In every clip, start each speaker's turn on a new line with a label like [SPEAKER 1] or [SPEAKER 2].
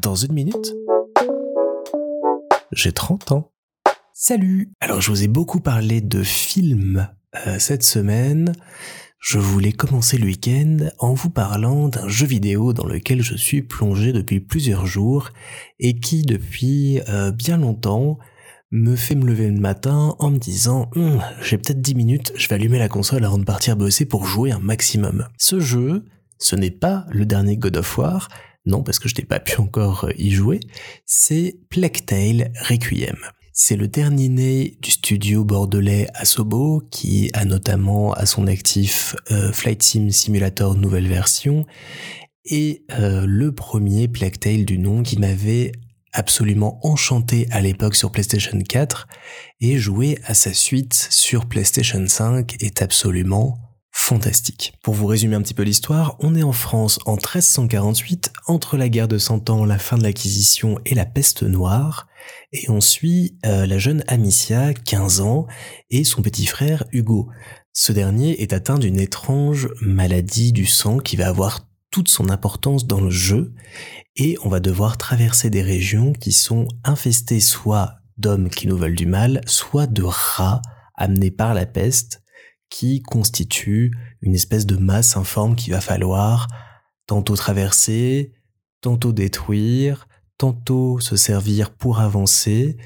[SPEAKER 1] Dans une minute, j'ai 30 ans. Salut Alors je vous ai beaucoup parlé de films euh, cette semaine. Je voulais commencer le week-end en vous parlant d'un jeu vidéo dans lequel je suis plongé depuis plusieurs jours et qui depuis euh, bien longtemps me fait me lever le matin en me disant hum, j'ai peut-être 10 minutes, je vais allumer la console avant de partir bosser pour jouer un maximum. Ce jeu, ce n'est pas le dernier God of War, non parce que je n'ai pas pu encore euh, y jouer, c'est Plague Tale Requiem. C'est le dernier né du studio bordelais Asobo qui a notamment à son actif euh, Flight Sim Simulator nouvelle version et euh, le premier Plague Tale du nom qui m'avait absolument enchanté à l'époque sur PlayStation 4 et jouer à sa suite sur PlayStation 5 est absolument fantastique. Pour vous résumer un petit peu l'histoire, on est en France en 1348, entre la guerre de Cent Ans, la fin de l'Acquisition et la peste noire, et on suit euh, la jeune Amicia, 15 ans, et son petit frère Hugo. Ce dernier est atteint d'une étrange maladie du sang qui va avoir toute son importance dans le jeu, et on va devoir traverser des régions qui sont infestées soit d'hommes qui nous veulent du mal, soit de rats amenés par la peste, qui constituent une espèce de masse informe qu'il va falloir tantôt traverser, tantôt détruire, tantôt se servir pour avancer.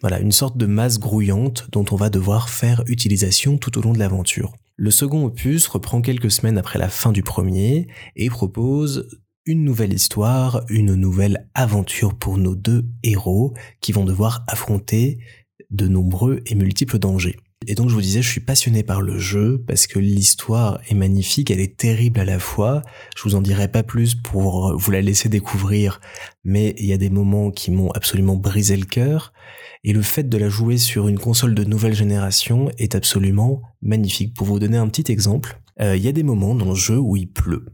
[SPEAKER 1] Voilà, une sorte de masse grouillante dont on va devoir faire utilisation tout au long de l'aventure. Le second opus reprend quelques semaines après la fin du premier et propose une nouvelle histoire, une nouvelle aventure pour nos deux héros qui vont devoir affronter de nombreux et multiples dangers. Et donc je vous disais, je suis passionné par le jeu parce que l'histoire est magnifique, elle est terrible à la fois. Je vous en dirai pas plus pour vous la laisser découvrir, mais il y a des moments qui m'ont absolument brisé le cœur. Et le fait de la jouer sur une console de nouvelle génération est absolument magnifique. Pour vous donner un petit exemple, euh, il y a des moments dans le jeu où il pleut.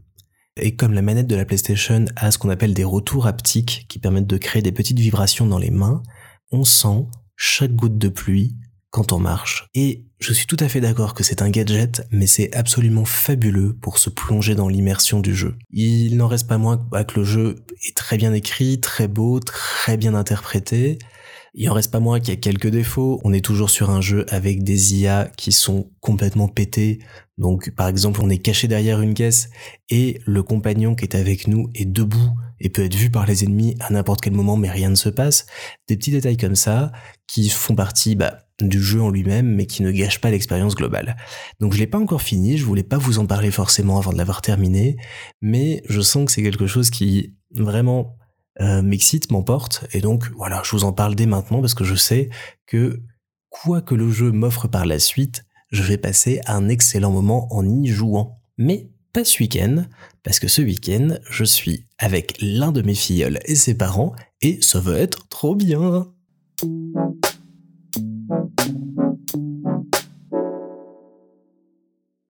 [SPEAKER 1] Et comme la manette de la PlayStation a ce qu'on appelle des retours haptiques qui permettent de créer des petites vibrations dans les mains, on sent chaque goutte de pluie quand on marche. Et je suis tout à fait d'accord que c'est un gadget, mais c'est absolument fabuleux pour se plonger dans l'immersion du jeu. Il n'en reste pas moins que le jeu est très bien écrit, très beau, très bien interprété, il en reste pas moins qu'il y a quelques défauts. On est toujours sur un jeu avec des IA qui sont complètement pétés. Donc, par exemple, on est caché derrière une caisse et le compagnon qui est avec nous est debout et peut être vu par les ennemis à n'importe quel moment, mais rien ne se passe. Des petits détails comme ça qui font partie, bah, du jeu en lui-même, mais qui ne gâchent pas l'expérience globale. Donc je l'ai pas encore fini, je voulais pas vous en parler forcément avant de l'avoir terminé, mais je sens que c'est quelque chose qui vraiment euh, m'excite, m'emporte, et donc voilà, je vous en parle dès maintenant parce que je sais que quoi que le jeu m'offre par la suite, je vais passer un excellent moment en y jouant. Mais pas ce week-end, parce que ce week-end, je suis avec l'un de mes filleuls et ses parents, et ça va être trop bien. Thank you.